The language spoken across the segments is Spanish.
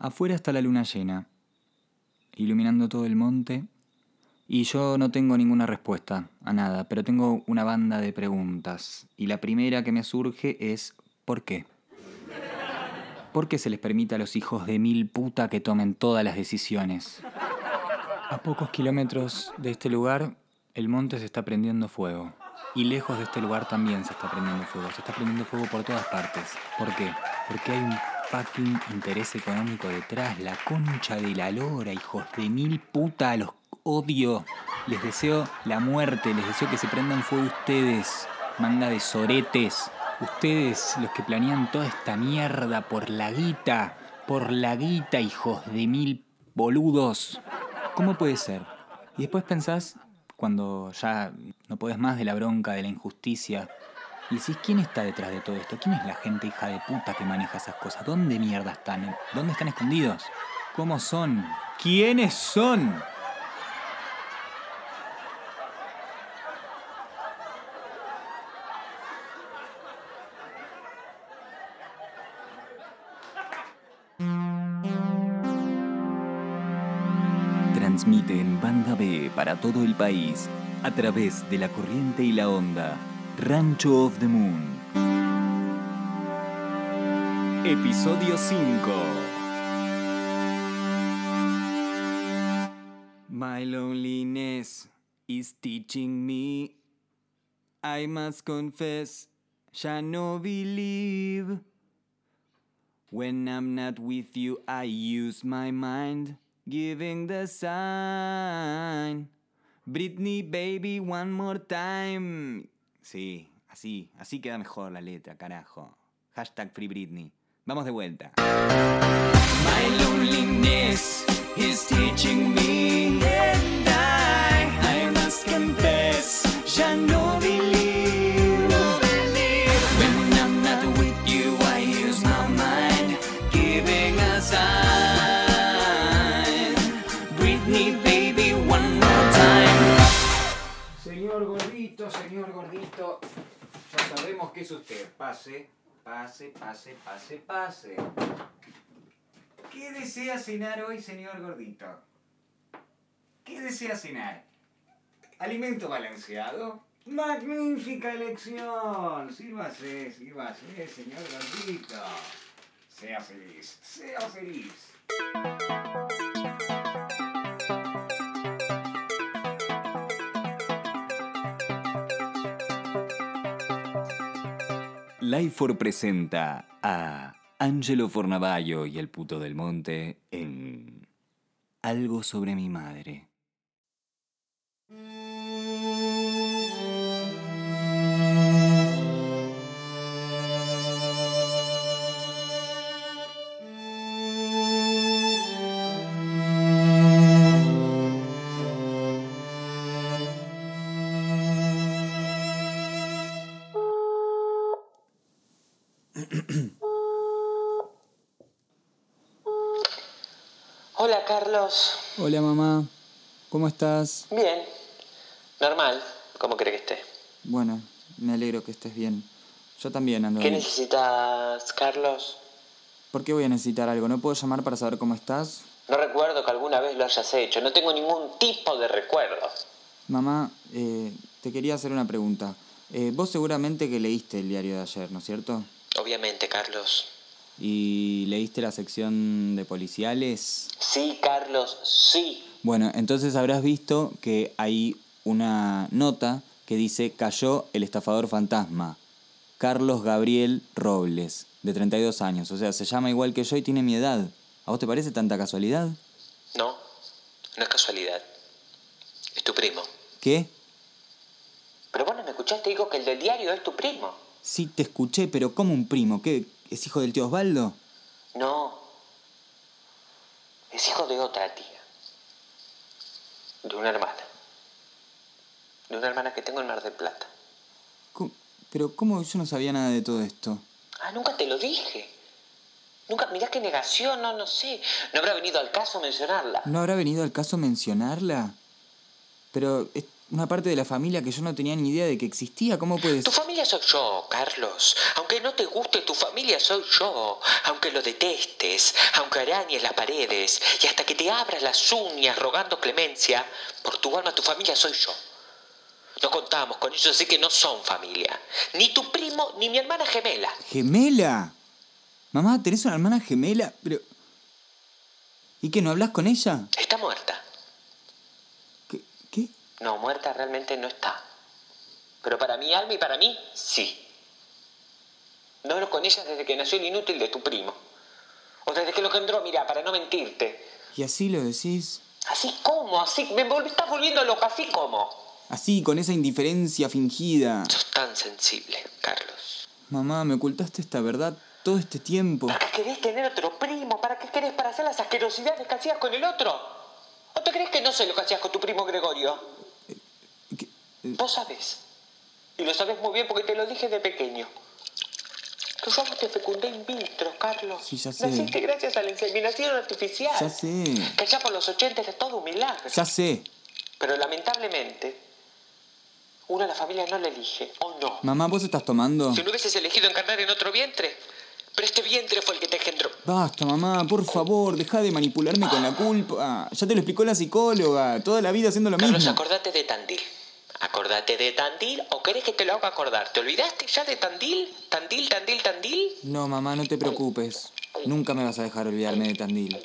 Afuera está la luna llena, iluminando todo el monte, y yo no tengo ninguna respuesta a nada, pero tengo una banda de preguntas. Y la primera que me surge es, ¿por qué? ¿Por qué se les permite a los hijos de mil puta que tomen todas las decisiones? A pocos kilómetros de este lugar, el monte se está prendiendo fuego. Y lejos de este lugar también se está prendiendo fuego. Se está prendiendo fuego por todas partes. ¿Por qué? Porque hay un fucking interés económico detrás. La concha de la lora, hijos de mil puta, los odio. Les deseo la muerte, les deseo que se prendan fuego ustedes. Manga de soretes. Ustedes, los que planean toda esta mierda por la guita. Por la guita, hijos de mil boludos. ¿Cómo puede ser? Y después pensás, cuando ya no podés más de la bronca, de la injusticia, y decís, ¿quién está detrás de todo esto? ¿Quién es la gente hija de puta que maneja esas cosas? ¿Dónde mierda están? ¿Dónde están escondidos? ¿Cómo son? ¿Quiénes son? Transmite en banda B para todo el país a través de la corriente y la onda. Rancho of the Moon. Episodio 5. My loneliness is teaching me. I must confess, shall no believe. When I'm not with you, I use my mind, giving the sign. Britney, baby, one more time. Sí, así, así queda mejor la letra, carajo. Hashtag Free Britney. Vamos de vuelta. My loneliness is teaching me and I, I must confess, gordito, ya sabemos que es usted. Pase, pase, pase, pase, pase. ¿Qué desea cenar hoy, señor gordito? ¿Qué desea cenar? ¿Alimento balanceado? ¡Magnífica elección! Sírvase, sírvase, señor gordito. Sea feliz, sea feliz. Life presenta a Angelo Fornavallo y el puto del monte en Algo sobre mi madre. Hola Carlos. Hola mamá, ¿cómo estás? Bien. Normal. ¿Cómo cree que esté? Bueno, me alegro que estés bien. Yo también ando ¿Qué bien. necesitas, Carlos? ¿Por qué voy a necesitar algo? ¿No puedo llamar para saber cómo estás? No recuerdo que alguna vez lo hayas hecho. No tengo ningún tipo de recuerdo. Mamá, eh, te quería hacer una pregunta. Eh, vos seguramente que leíste el diario de ayer, ¿no es cierto? Obviamente, Carlos. ¿Y leíste la sección de policiales? Sí, Carlos, sí. Bueno, entonces habrás visto que hay una nota que dice cayó el estafador fantasma, Carlos Gabriel Robles, de 32 años. O sea, se llama igual que yo y tiene mi edad. ¿A vos te parece tanta casualidad? No, no es casualidad. Es tu primo. ¿Qué? Pero vos no me escuchaste, digo que el del diario es tu primo. Sí, te escuché, pero ¿cómo un primo? ¿Qué? ¿Es hijo del tío Osvaldo? No. Es hijo de otra tía. De una hermana. De una hermana que tengo en Mar del Plata. ¿Cómo? Pero ¿cómo yo no sabía nada de todo esto? Ah, nunca te lo dije. Nunca, mirá qué negación, no, no sé. No habrá venido al caso mencionarla. ¿No habrá venido al caso mencionarla? Pero es- una parte de la familia que yo no tenía ni idea de que existía. ¿Cómo puedes...? Tu familia soy yo, Carlos. Aunque no te guste, tu familia soy yo. Aunque lo detestes, aunque arañes las paredes y hasta que te abras las uñas rogando clemencia, por tu alma, tu familia soy yo. No contamos con ellos, así que no son familia. Ni tu primo, ni mi hermana gemela. ¿Gemela? Mamá, ¿tenés una hermana gemela? Pero... ¿Y qué, no hablas con ella? Está muerta. No, muerta realmente no está. Pero para mi alma y para mí, sí. No hablo con ella desde que nació el inútil de tu primo. O desde que lo engendró, mira, para no mentirte. ¿Y así lo decís? ¿Así como? Así me estás volviendo loca, así como. Así, con esa indiferencia fingida. Sos tan sensible, Carlos. Mamá, me ocultaste esta verdad todo este tiempo. ¿Para qué querés tener otro primo? ¿Para qué querés para hacer las asquerosidades que hacías con el otro? ¿O te crees que no sé lo que hacías con tu primo Gregorio? Vos sabés. Y lo sabés muy bien porque te lo dije de pequeño. Que yo a te fecundé in vitro, Carlos. Sí, ya sé. Naciste gracias a la inseminación artificial. Ya sé. Que ya por los 80 era todo un milagro. Ya sé. Pero lamentablemente, uno de la familia no lo elige, ¿o no? Mamá, ¿vos estás tomando? Si no hubieses elegido encarnar en otro vientre, pero este vientre fue el que te engendró. Basta, mamá, por favor, deja de manipularme con la culpa. Ya te lo explicó la psicóloga. Toda la vida haciendo lo Carlos, mismo. acordate de Tandil. Acordate de Tandil o querés que te lo haga acordar. ¿Te olvidaste ya de Tandil? Tandil, Tandil, Tandil. No, mamá, no te preocupes. Nunca me vas a dejar olvidarme de Tandil.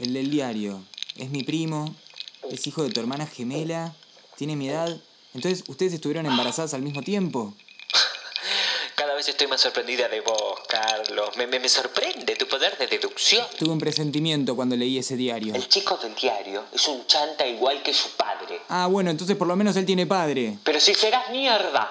El del diario. Es mi primo. Es hijo de tu hermana gemela. Tiene mi edad. Entonces, ¿ustedes estuvieron embarazadas al mismo tiempo? Cada vez estoy más sorprendida de vos, Carlos. Me, me, me sorprende tu poder de deducción. Tuve un presentimiento cuando leí ese diario. El chico del diario es un chanta igual que su padre. Ah, bueno, entonces por lo menos él tiene padre. Pero si serás mierda,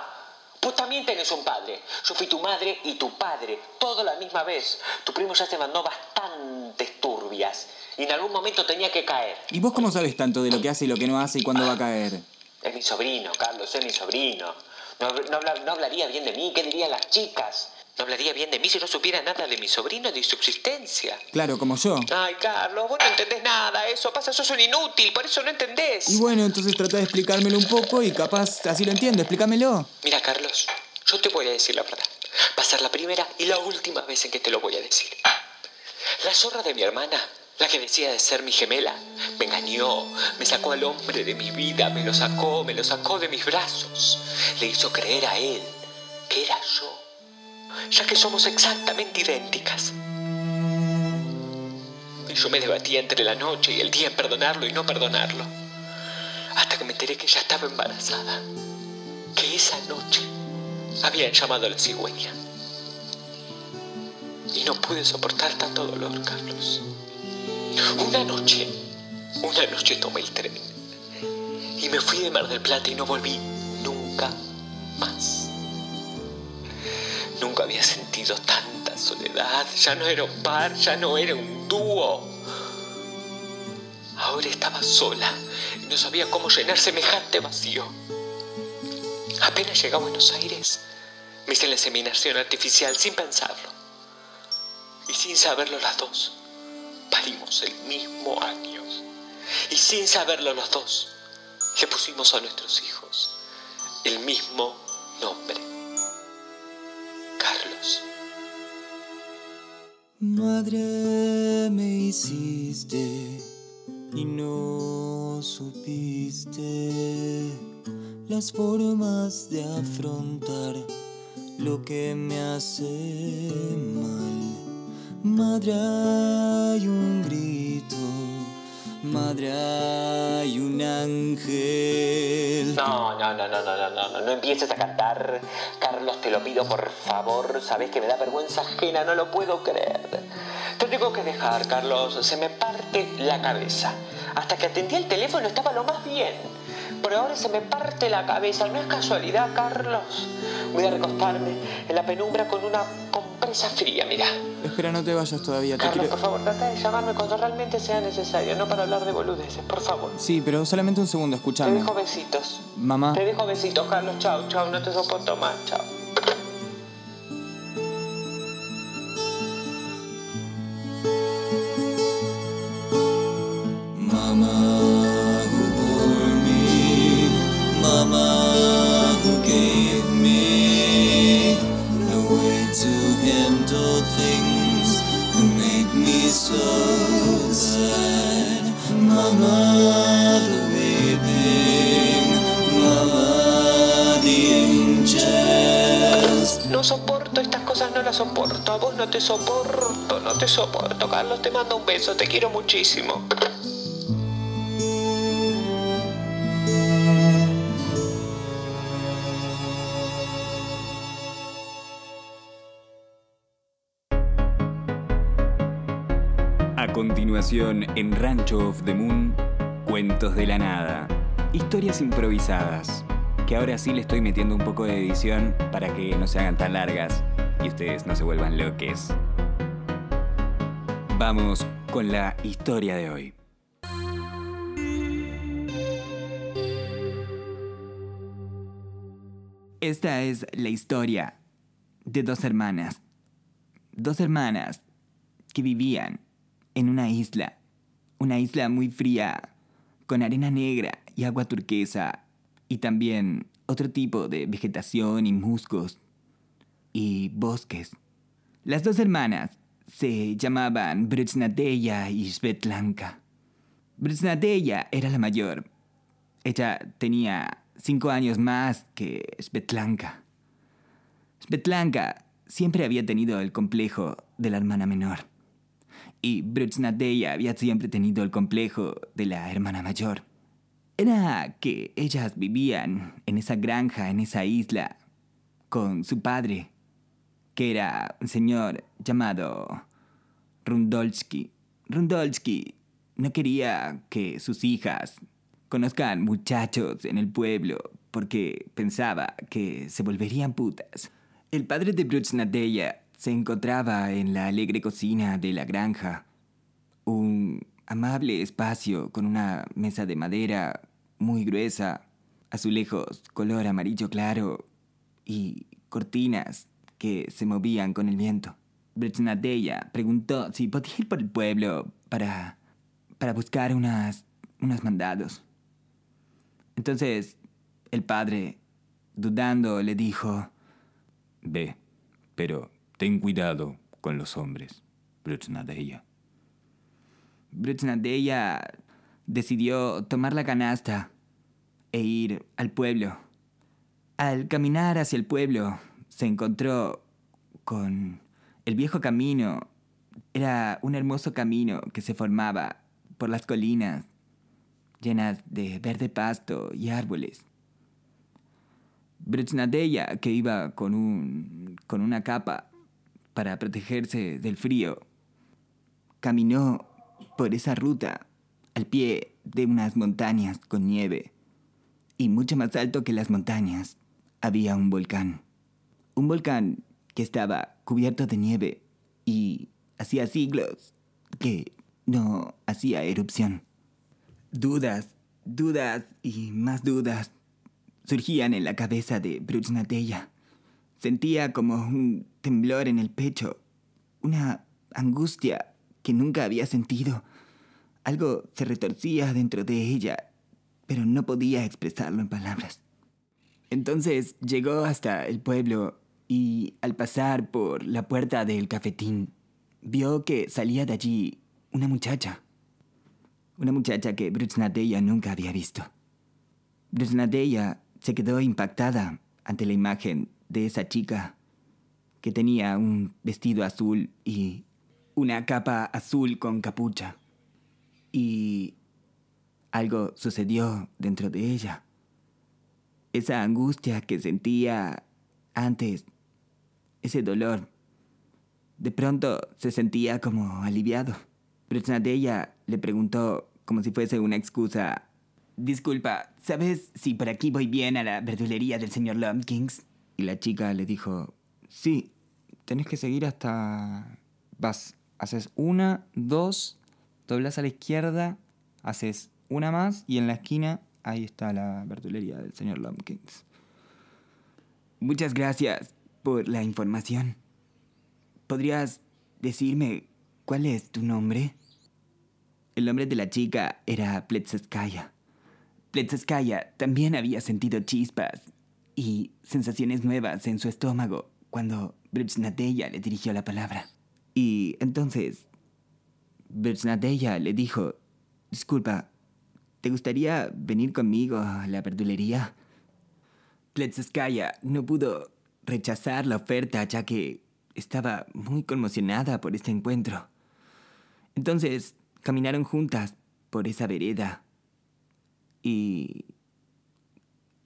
vos también tenés un padre. Yo fui tu madre y tu padre, todo la misma vez. Tu primo ya se mandó bastantes turbias y en algún momento tenía que caer. ¿Y vos cómo sabes tanto de lo que hace y lo que no hace y cuándo va a caer? Es mi sobrino, Carlos, es mi sobrino. No, no habla- no hablaría bien de mí, ¿qué dirían las chicas? No hablaría bien de mí si no supiera nada de mi sobrino, de su existencia. Claro, como yo. Ay, Carlos, vos no entendés nada, eso pasa, sos un inútil, por eso no entendés. Y bueno, entonces trata de explicármelo un poco y capaz así lo entiendo. Explícamelo. Mira, Carlos, yo te voy a decir la verdad. Va a ser la primera y la última vez en que te lo voy a decir. La zorra de mi hermana, la que decía de ser mi gemela, me engañó, me sacó al hombre de mi vida, me lo sacó, me lo sacó de mis brazos. Le hizo creer a él que era yo, ya que somos exactamente idénticas. Y yo me debatía entre la noche y el día en perdonarlo y no perdonarlo. Hasta que me enteré que ella estaba embarazada. Que esa noche habían llamado a la cigüeña. Y no pude soportar tanto dolor, Carlos. Una noche, una noche tomé el tren. Y me fui de Mar del Plata y no volví nunca más. Nunca había sentido tanta soledad. Ya no era un par, ya no era un dúo. Ahora estaba sola y no sabía cómo llenar semejante vacío. Apenas llegué a Buenos Aires, me hice la inseminación artificial sin pensarlo. Y sin saberlo las dos, parimos el mismo año. Y sin saberlo los dos, le pusimos a nuestros hijos el mismo nombre. Carlos. Madre me hiciste y no supiste las formas de afrontar lo que me hace mal. Madre hay madre un ángel. No, no, no, no, no, no, no, no empieces a cantar. Carlos, te lo pido por favor. Sabes que me da vergüenza ajena, no lo puedo creer. Te tengo que dejar, Carlos. Se me parte la cabeza. Hasta que atendí el teléfono estaba lo más bien. Pero ahora se me parte la cabeza. No es casualidad, Carlos. Voy a recostarme en la penumbra con una compresa fría, mira. Espera, no te vayas todavía. Te Carlos, quiero... por favor, trata de llamarme cuando realmente sea necesario, no para hablar de boludeces, por favor. Sí, pero solamente un segundo, Te escúchame. dejo besitos. Mamá. Te dejo besitos, Carlos. Chao, chao. No te soporto más. Chao. Soporto estas cosas, no las soporto. A vos no te soporto, no te soporto. Carlos, te mando un beso, te quiero muchísimo. A continuación, en Rancho of the Moon, Cuentos de la Nada. Historias improvisadas, que ahora sí le estoy metiendo un poco de edición para que no se hagan tan largas y ustedes no se vuelvan loques. Vamos con la historia de hoy. Esta es la historia de dos hermanas. Dos hermanas que vivían en una isla. Una isla muy fría, con arena negra y agua turquesa. Y también otro tipo de vegetación y musgos. Y bosques. Las dos hermanas se llamaban Britsnadeya y Svetlanka. Britsnadeya era la mayor. Ella tenía cinco años más que Svetlanka. Svetlanka siempre había tenido el complejo de la hermana menor. Y Britsnadeya había siempre tenido el complejo de la hermana mayor. Era que ellas vivían en esa granja, en esa isla, con su padre, que era un señor llamado Rundolski. Rundolski no quería que sus hijas conozcan muchachos en el pueblo porque pensaba que se volverían putas. El padre de Britsnadeya se encontraba en la alegre cocina de la granja, un amable espacio con una mesa de madera muy gruesa, azulejos color amarillo claro y cortinas que se movían con el viento. Britsnadeya preguntó si podía ir por el pueblo para, para buscar unas, unos mandados. Entonces el padre, dudando, le dijo, Ve, pero ten cuidado con los hombres, Britsnadeya. Britsnadeya decidió tomar la canasta e ir al pueblo. Al caminar hacia el pueblo, se encontró con el viejo camino. Era un hermoso camino que se formaba por las colinas, llenas de verde pasto y árboles. Britsnadeya, que iba con, un, con una capa para protegerse del frío, caminó por esa ruta al pie de unas montañas con nieve. Y mucho más alto que las montañas había un volcán. Un volcán que estaba cubierto de nieve y hacía siglos que no hacía erupción. Dudas, dudas y más dudas surgían en la cabeza de Brujnateya. Sentía como un temblor en el pecho, una angustia que nunca había sentido. Algo se retorcía dentro de ella, pero no podía expresarlo en palabras. Entonces llegó hasta el pueblo y al pasar por la puerta del cafetín, vio que salía de allí una muchacha. Una muchacha que Brujnateya nunca había visto. Brujnateya se quedó impactada ante la imagen de esa chica que tenía un vestido azul y una capa azul con capucha. Y algo sucedió dentro de ella. Esa angustia que sentía antes, ese dolor, de pronto se sentía como aliviado. ella le preguntó, como si fuese una excusa, Disculpa, ¿sabes si por aquí voy bien a la verdulería del señor Lumpkins? Y la chica le dijo, sí, tenés que seguir hasta... Vas, haces una, dos, doblas a la izquierda, haces una más y en la esquina ahí está la verdulería del señor Lumpkins. Muchas gracias por la información. ¿Podrías decirme cuál es tu nombre? El nombre de la chica era Pletsaskaya. Pletsaskaya también había sentido chispas y sensaciones nuevas en su estómago cuando Britsnateya le dirigió la palabra. Y entonces Betsnadeya le dijo, Disculpa, ¿te gustaría venir conmigo a la verdulería? Pletskaya no pudo rechazar la oferta ya que estaba muy conmocionada por este encuentro. Entonces caminaron juntas por esa vereda y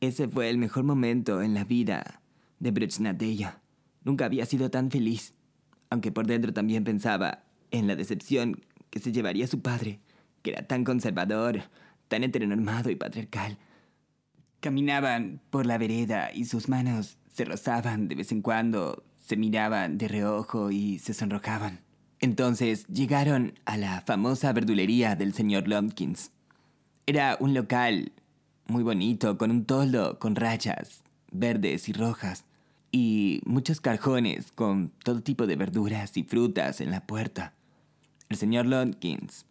ese fue el mejor momento en la vida de Bretznadeya. Nunca había sido tan feliz, aunque por dentro también pensaba en la decepción que se llevaría su padre, que era tan conservador, tan heteronormado y patriarcal. Caminaban por la vereda y sus manos se rozaban de vez en cuando, se miraban de reojo y se sonrojaban. Entonces llegaron a la famosa verdulería del señor Lumpkins. Era un local muy bonito, con un toldo con rayas verdes y rojas, y muchos cajones con todo tipo de verduras y frutas en la puerta. El señor Lumpkins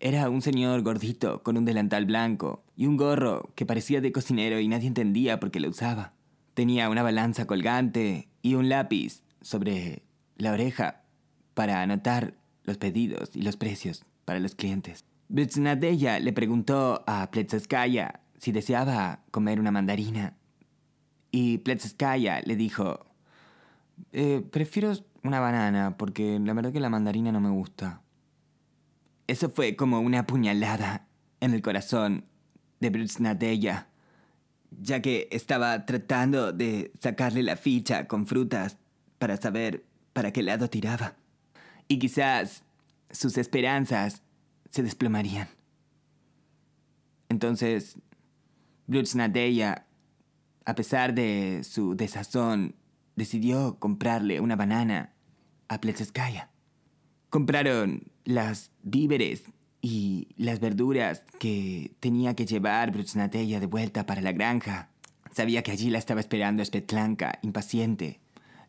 era un señor gordito con un delantal blanco y un gorro que parecía de cocinero y nadie entendía por qué lo usaba. Tenía una balanza colgante y un lápiz sobre la oreja para anotar los pedidos y los precios para los clientes. Betsnadella le preguntó a Pletsaskaya si deseaba comer una mandarina y Pletsaskaya le dijo, eh, prefiero una banana porque la verdad que la mandarina no me gusta. Eso fue como una puñalada en el corazón de Betsnadella ya que estaba tratando de sacarle la ficha con frutas para saber para qué lado tiraba. Y quizás sus esperanzas se desplomarían. Entonces, Nadeya, a pesar de su desazón, decidió comprarle una banana a Pletskaya. Compraron las víveres y las verduras que tenía que llevar Brutsnatella de vuelta para la granja. Sabía que allí la estaba esperando Spetlanka, impaciente,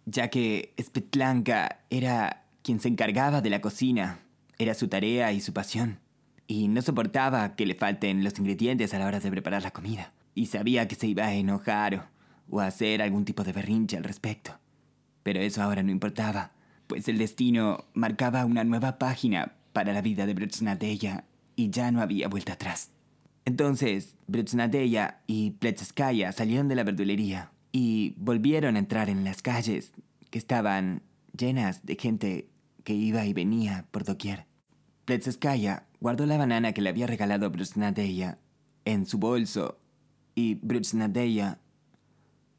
ya que Spetlanka era quien se encargaba de la cocina. Era su tarea y su pasión. Y no soportaba que le falten los ingredientes a la hora de preparar la comida. Y sabía que se iba a enojar o, a hacer algún tipo de berrinche al respecto. Pero eso ahora no importaba, pues el destino marcaba una nueva página para la vida de Bretsnadeya y ya no había vuelta atrás. Entonces, Bretsnadeya y Pletskaya salieron de la verdulería y volvieron a entrar en las calles que estaban llenas de gente que iba y venía por doquier. Pletskaya guardó la banana que le había regalado Bretsnadeya en su bolso y Bretsnadeya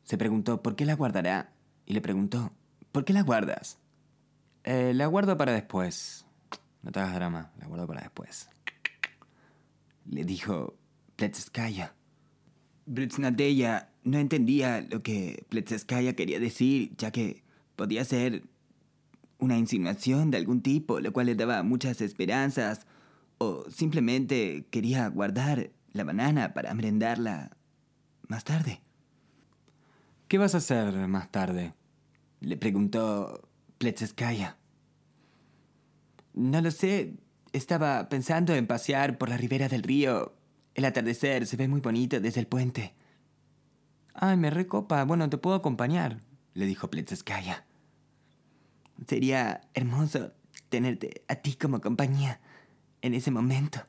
se preguntó por qué la guardará y le preguntó, ¿por qué la guardas? Eh, la guardo para después, no te hagas drama, la guardo para después. Le dijo Pletskaya. Britsnadeya no entendía lo que Pletskaya quería decir, ya que podía ser una insinuación de algún tipo, lo cual le daba muchas esperanzas, o simplemente quería guardar la banana para merendarla más tarde. ¿Qué vas a hacer más tarde? Le preguntó Pletskaya. No lo sé. Estaba pensando en pasear por la ribera del río. El atardecer se ve muy bonito desde el puente. Ay, me recopa. Bueno, te puedo acompañar, le dijo Pletskaya. Sería hermoso tenerte a ti como compañía en ese momento.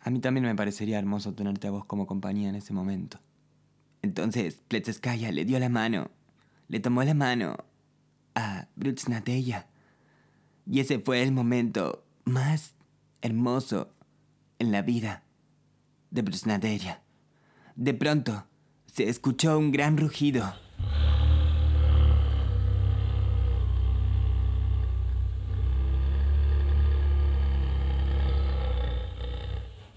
A mí también me parecería hermoso tenerte a vos como compañía en ese momento. Entonces Pletskaya le dio la mano, le tomó la mano a Brutsnadeya y ese fue el momento más hermoso en la vida de Brusnaderia. De pronto, se escuchó un gran rugido.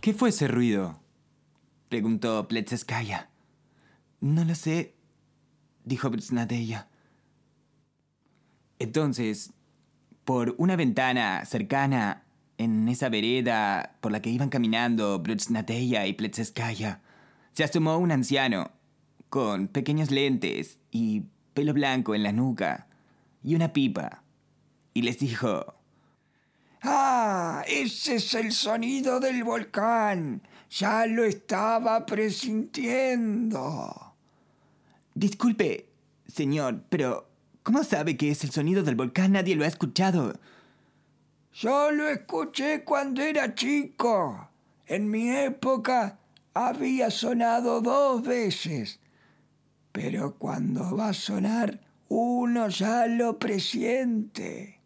¿Qué fue ese ruido? preguntó Pletskaya. No lo sé, dijo Brusnadeya. Entonces, por una ventana cercana en esa vereda por la que iban caminando Brutsnateya y Pletskaya, se asomó un anciano con pequeños lentes y pelo blanco en la nuca y una pipa y les dijo: ¡Ah! Ese es el sonido del volcán. Ya lo estaba presintiendo. Disculpe, señor, pero ¿Cómo sabe que es el sonido del volcán? Nadie lo ha escuchado. Yo lo escuché cuando era chico. En mi época había sonado dos veces. Pero cuando va a sonar, uno ya lo presiente.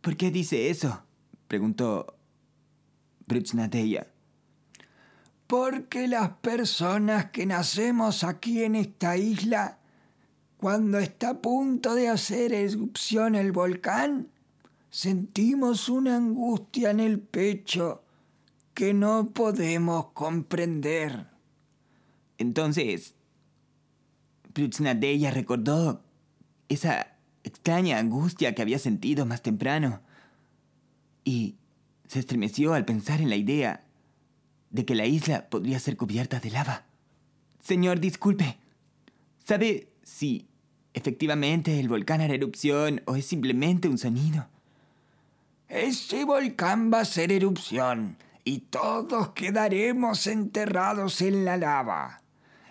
¿Por qué dice eso? preguntó Bruchnadeya. Porque las personas que nacemos aquí en esta isla, cuando está a punto de hacer erupción el volcán, sentimos una angustia en el pecho que no podemos comprender. Entonces, Bruchnadeya recordó esa extraña angustia que había sentido más temprano y se estremeció al pensar en la idea de que la isla podría ser cubierta de lava. Señor, disculpe. ¿Sabe si efectivamente el volcán hará erupción o es simplemente un sonido? Ese volcán va a ser erupción y todos quedaremos enterrados en la lava.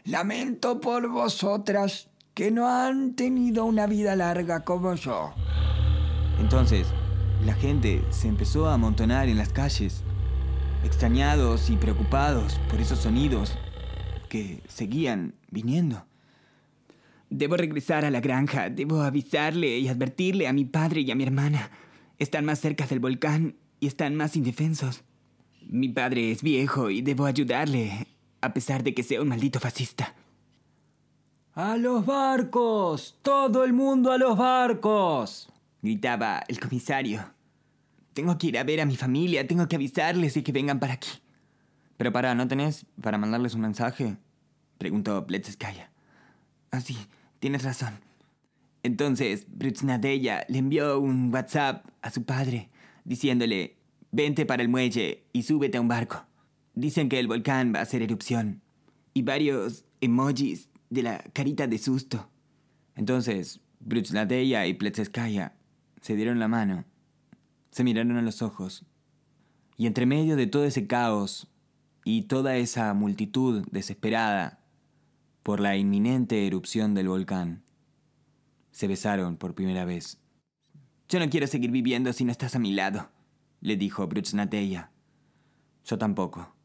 Lamento por vosotras que no han tenido una vida larga como yo. Entonces, la gente se empezó a amontonar en las calles, extrañados y preocupados por esos sonidos que seguían viniendo. Debo regresar a la granja, debo avisarle y advertirle a mi padre y a mi hermana. Están más cerca del volcán y están más indefensos. Mi padre es viejo y debo ayudarle, a pesar de que sea un maldito fascista. ¡A los barcos! ¡Todo el mundo a los barcos! gritaba el comisario. Tengo que ir a ver a mi familia, tengo que avisarles y que vengan para aquí. Pero para, ¿no tenés para mandarles un mensaje? preguntó Bletskaya. Ah, sí, tienes razón. Entonces, Brutsnadeya le envió un WhatsApp a su padre, diciéndole, vente para el muelle y súbete a un barco. Dicen que el volcán va a hacer erupción. Y varios emojis de la carita de susto. Entonces, Brutsnadeya y Pletskaya se dieron la mano, se miraron a los ojos, y entre medio de todo ese caos y toda esa multitud desesperada por la inminente erupción del volcán, se besaron por primera vez. Yo no quiero seguir viviendo si no estás a mi lado, le dijo Brutsnateya. Yo tampoco,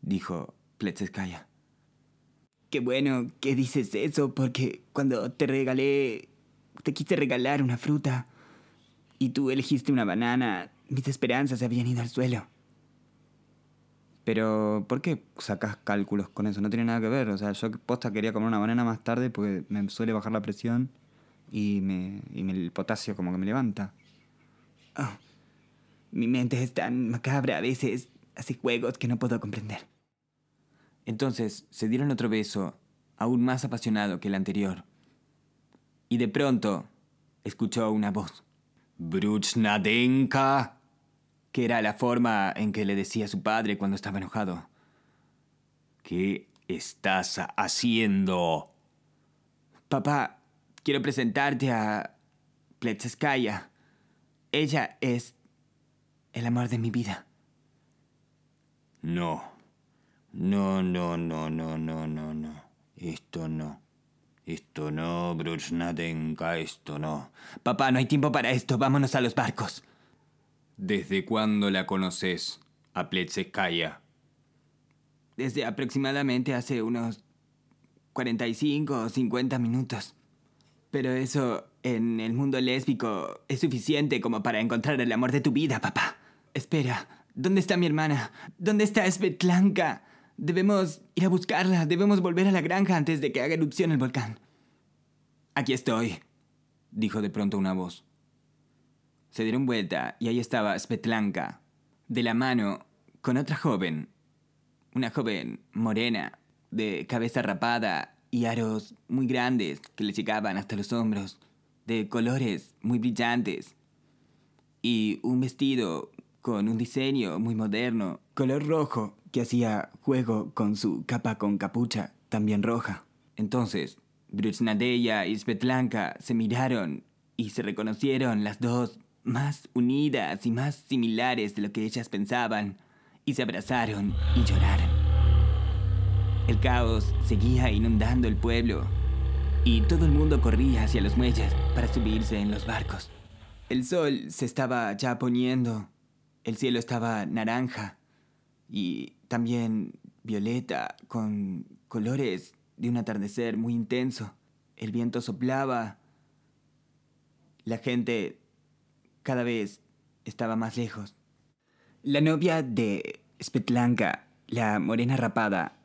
dijo Pletskaya. Qué bueno que dices eso, porque cuando te regalé, te quise regalar una fruta, y tú elegiste una banana, mis esperanzas se habían ido al suelo. Pero, ¿por qué sacas cálculos con eso? No tiene nada que ver. O sea, yo posta quería comer una banana más tarde porque me suele bajar la presión y, me, y el potasio como que me levanta. Oh, mi mente es tan macabra a veces. Hace juegos que no puedo comprender. Entonces se dieron otro beso, aún más apasionado que el anterior. Y de pronto escuchó una voz. Bruchnadenka, que era la forma en que le decía a su padre cuando estaba enojado. ¿Qué estás haciendo? Papá, quiero presentarte a Pletskaya. Ella es el amor de mi vida. No. No, no, no, no, no, no, no. Esto no. Esto no, Bruchnadenka, esto no. Papá, no hay tiempo para esto. Vámonos a los barcos. ¿Desde cuándo la conoces, a? Desde aproximadamente hace unos 45 o 50 minutos. Pero eso, en el mundo lésbico, es suficiente como para encontrar el amor de tu vida, papá. Espera, ¿dónde está mi hermana? ¿Dónde está Svetlanka? Debemos ir a buscarla, debemos volver a la granja antes de que haga erupción el volcán. Aquí estoy, dijo de pronto una voz. Se dieron vuelta y ahí estaba Svetlanka, de la mano con otra joven, una joven morena, de cabeza rapada y aros muy grandes que le llegaban hasta los hombros, de colores muy brillantes, y un vestido con un diseño muy moderno, color rojo, que hacía juego con su capa con capucha, también roja. Entonces, Brutsnadeya y Svetlanka se miraron y se reconocieron las dos más unidas y más similares de lo que ellas pensaban, y se abrazaron y lloraron. El caos seguía inundando el pueblo, y todo el mundo corría hacia los muelles para subirse en los barcos. El sol se estaba ya poniendo, el cielo estaba naranja y también violeta con colores de un atardecer muy intenso. El viento soplaba, la gente cada vez estaba más lejos. La novia de Spetlanka, la morena rapada,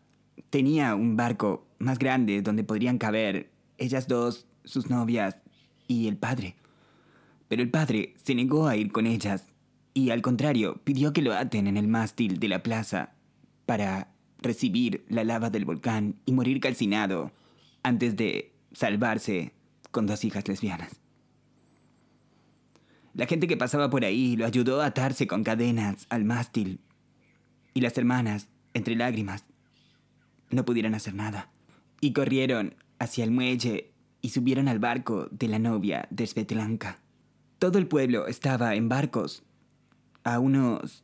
tenía un barco más grande donde podrían caber ellas dos, sus novias y el padre. Pero el padre se negó a ir con ellas y al contrario pidió que lo aten en el mástil de la plaza para recibir la lava del volcán y morir calcinado antes de salvarse con dos hijas lesbianas. La gente que pasaba por ahí lo ayudó a atarse con cadenas al mástil y las hermanas, entre lágrimas, no pudieron hacer nada y corrieron hacia el muelle y subieron al barco de la novia de Svetlanka. Todo el pueblo estaba en barcos a unos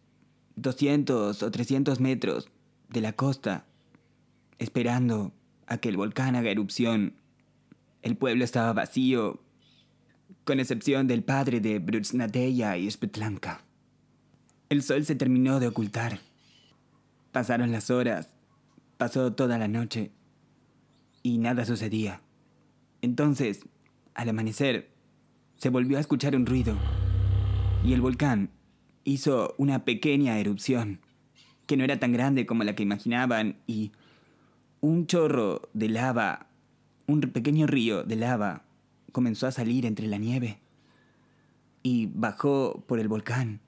200 o 300 metros de la costa, esperando a que el volcán haga erupción. El pueblo estaba vacío, con excepción del padre de Brutsnadeya y Spetlanka. El sol se terminó de ocultar. Pasaron las horas, pasó toda la noche y nada sucedía. Entonces, al amanecer, se volvió a escuchar un ruido y el volcán hizo una pequeña erupción, que no era tan grande como la que imaginaban, y un chorro de lava, un pequeño río de lava, comenzó a salir entre la nieve y bajó por el volcán.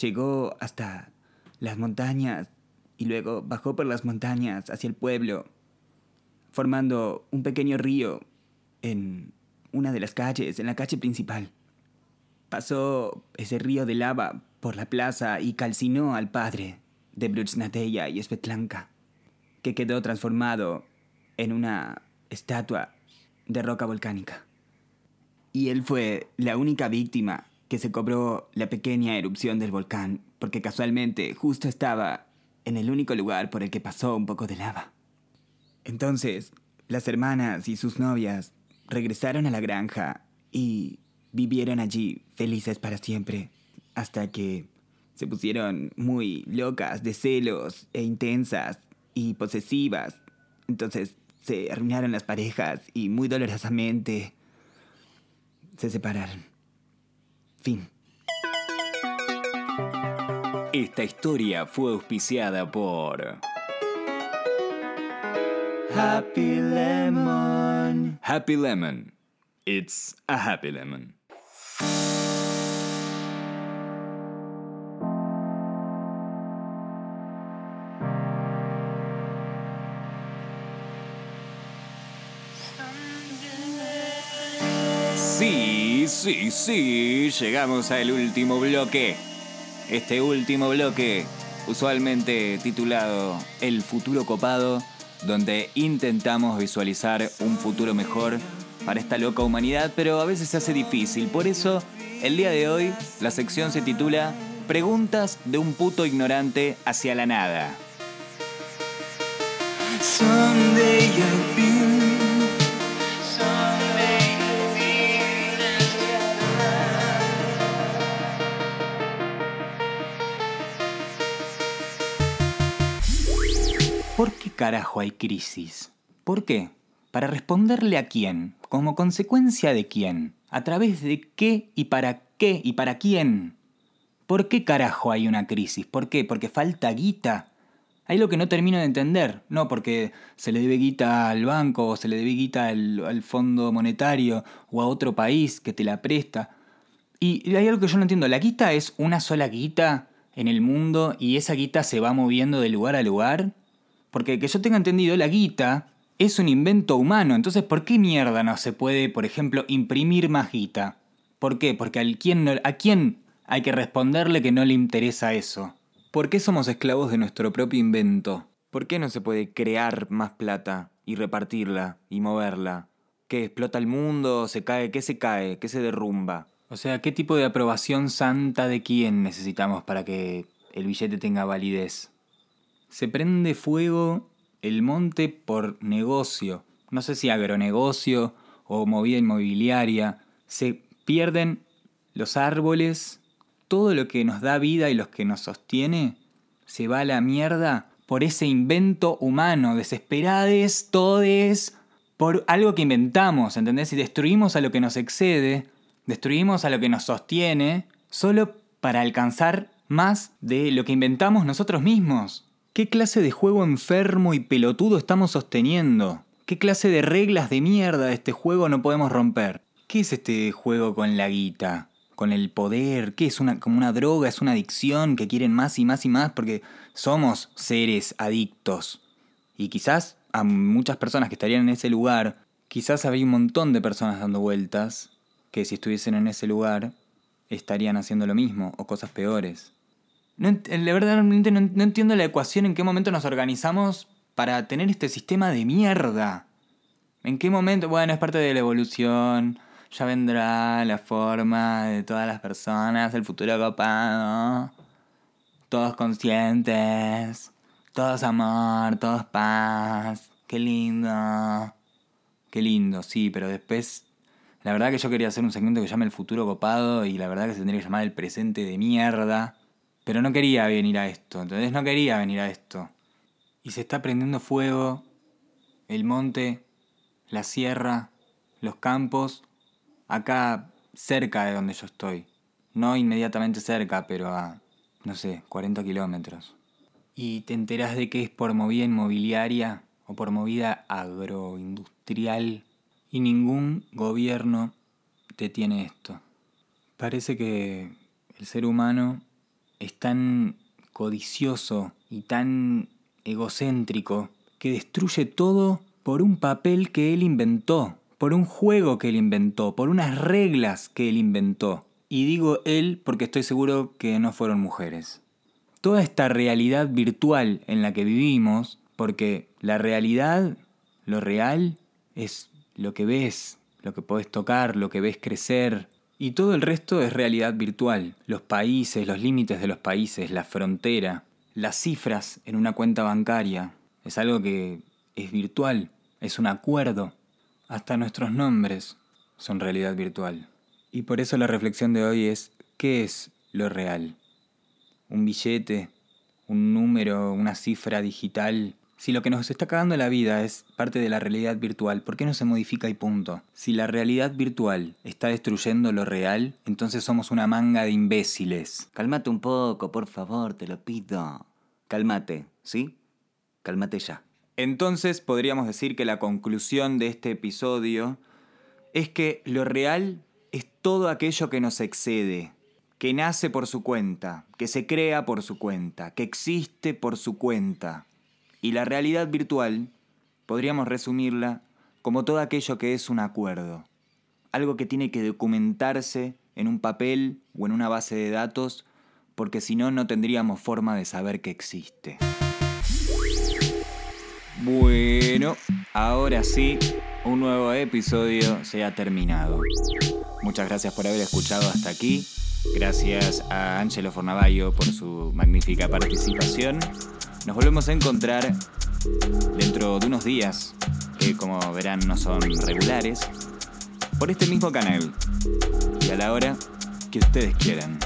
Llegó hasta las montañas y luego bajó por las montañas hacia el pueblo, formando un pequeño río en una de las calles, en la calle principal. Pasó ese río de lava por la plaza y calcinó al padre de Brutsnateya y Svetlanka, que quedó transformado en una estatua de roca volcánica. Y él fue la única víctima que se cobró la pequeña erupción del volcán, porque casualmente justo estaba en el único lugar por el que pasó un poco de lava. Entonces, las hermanas y sus novias regresaron a la granja y vivieron allí felices para siempre, hasta que se pusieron muy locas de celos e intensas y posesivas. Entonces se arruinaron las parejas y muy dolorosamente se separaron. Fin. Esta historia fue auspiciada por Happy Lemon. Happy Lemon. It's a happy lemon. Sí, sí, llegamos al último bloque. Este último bloque, usualmente titulado El futuro copado, donde intentamos visualizar un futuro mejor para esta loca humanidad, pero a veces se hace difícil. Por eso, el día de hoy, la sección se titula Preguntas de un puto ignorante hacia la nada. ¿Por qué carajo hay crisis? ¿Por qué? ¿Para responderle a quién? ¿Como consecuencia de quién? ¿A través de qué y para qué y para quién? ¿Por qué carajo hay una crisis? ¿Por qué? ¿Porque falta guita? Hay lo que no termino de entender. No porque se le debe guita al banco o se le debe guita al, al fondo monetario o a otro país que te la presta. Y hay algo que yo no entiendo. ¿La guita es una sola guita en el mundo y esa guita se va moviendo de lugar a lugar? Porque que yo tenga entendido, la guita es un invento humano. Entonces, ¿por qué mierda no se puede, por ejemplo, imprimir más guita? ¿Por qué? Porque al quién a quién hay que responderle que no le interesa eso. ¿Por qué somos esclavos de nuestro propio invento? ¿Por qué no se puede crear más plata y repartirla y moverla? ¿Qué explota el mundo? ¿Se cae? ¿Qué se cae? ¿Qué se derrumba? O sea, ¿qué tipo de aprobación santa de quién necesitamos para que el billete tenga validez? Se prende fuego el monte por negocio. No sé si agronegocio o movida inmobiliaria. Se pierden los árboles, todo lo que nos da vida y lo que nos sostiene, se va a la mierda por ese invento humano, desesperades, todes, por algo que inventamos, ¿entendés? Y destruimos a lo que nos excede, destruimos a lo que nos sostiene, solo para alcanzar más de lo que inventamos nosotros mismos. ¿Qué clase de juego enfermo y pelotudo estamos sosteniendo? ¿Qué clase de reglas de mierda de este juego no podemos romper? ¿Qué es este juego con la guita? ¿Con el poder? ¿Qué es una, como una droga? ¿Es una adicción que quieren más y más y más? Porque somos seres adictos. Y quizás a muchas personas que estarían en ese lugar, quizás habría un montón de personas dando vueltas que si estuviesen en ese lugar estarían haciendo lo mismo o cosas peores. No, la verdad, no, no entiendo la ecuación en qué momento nos organizamos para tener este sistema de mierda. ¿En qué momento? Bueno, es parte de la evolución. Ya vendrá la forma de todas las personas, el futuro copado. Todos conscientes. Todos amor, todos paz. Qué lindo. Qué lindo, sí, pero después. La verdad que yo quería hacer un segmento que llame el futuro copado y la verdad que se tendría que llamar el presente de mierda. Pero no quería venir a esto, entonces no quería venir a esto. Y se está prendiendo fuego el monte, la sierra, los campos, acá cerca de donde yo estoy. No inmediatamente cerca, pero a, no sé, 40 kilómetros. Y te enterás de que es por movida inmobiliaria o por movida agroindustrial y ningún gobierno detiene esto. Parece que el ser humano es tan codicioso y tan egocéntrico que destruye todo por un papel que él inventó, por un juego que él inventó, por unas reglas que él inventó. Y digo él porque estoy seguro que no fueron mujeres. Toda esta realidad virtual en la que vivimos, porque la realidad, lo real, es lo que ves, lo que podés tocar, lo que ves crecer, y todo el resto es realidad virtual. Los países, los límites de los países, la frontera, las cifras en una cuenta bancaria. Es algo que es virtual, es un acuerdo. Hasta nuestros nombres son realidad virtual. Y por eso la reflexión de hoy es, ¿qué es lo real? ¿Un billete? ¿Un número? ¿Una cifra digital? Si lo que nos está cagando la vida es parte de la realidad virtual, ¿por qué no se modifica y punto? Si la realidad virtual está destruyendo lo real, entonces somos una manga de imbéciles. Cálmate un poco, por favor, te lo pido. Cálmate, ¿sí? Cálmate ya. Entonces podríamos decir que la conclusión de este episodio es que lo real es todo aquello que nos excede, que nace por su cuenta, que se crea por su cuenta, que existe por su cuenta. Y la realidad virtual podríamos resumirla como todo aquello que es un acuerdo, algo que tiene que documentarse en un papel o en una base de datos, porque si no, no tendríamos forma de saber que existe. Bueno, ahora sí, un nuevo episodio se ha terminado. Muchas gracias por haber escuchado hasta aquí. Gracias a Angelo Fornavallo por su magnífica participación. Nos volvemos a encontrar dentro de unos días, que como verán no son regulares, por este mismo canal y a la hora que ustedes quieran.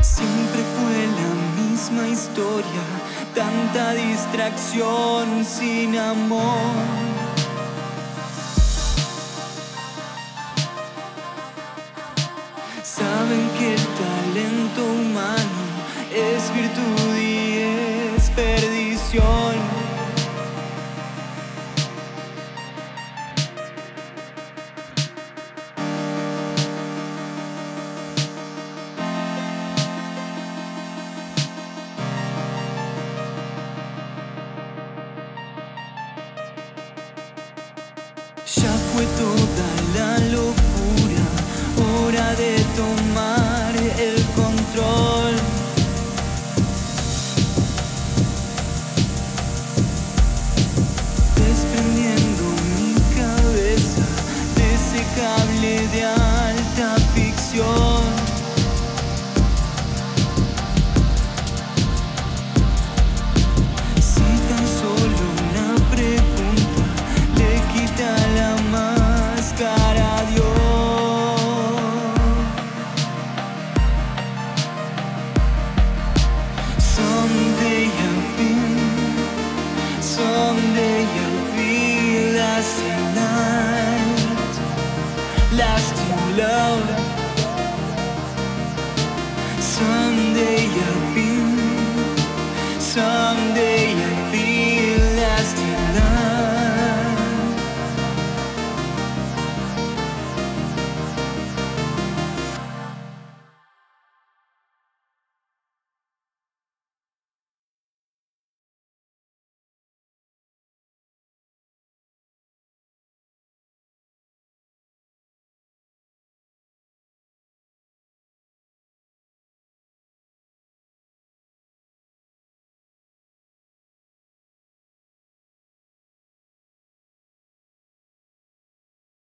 Siempre fue la misma historia, tanta distracción sin amor.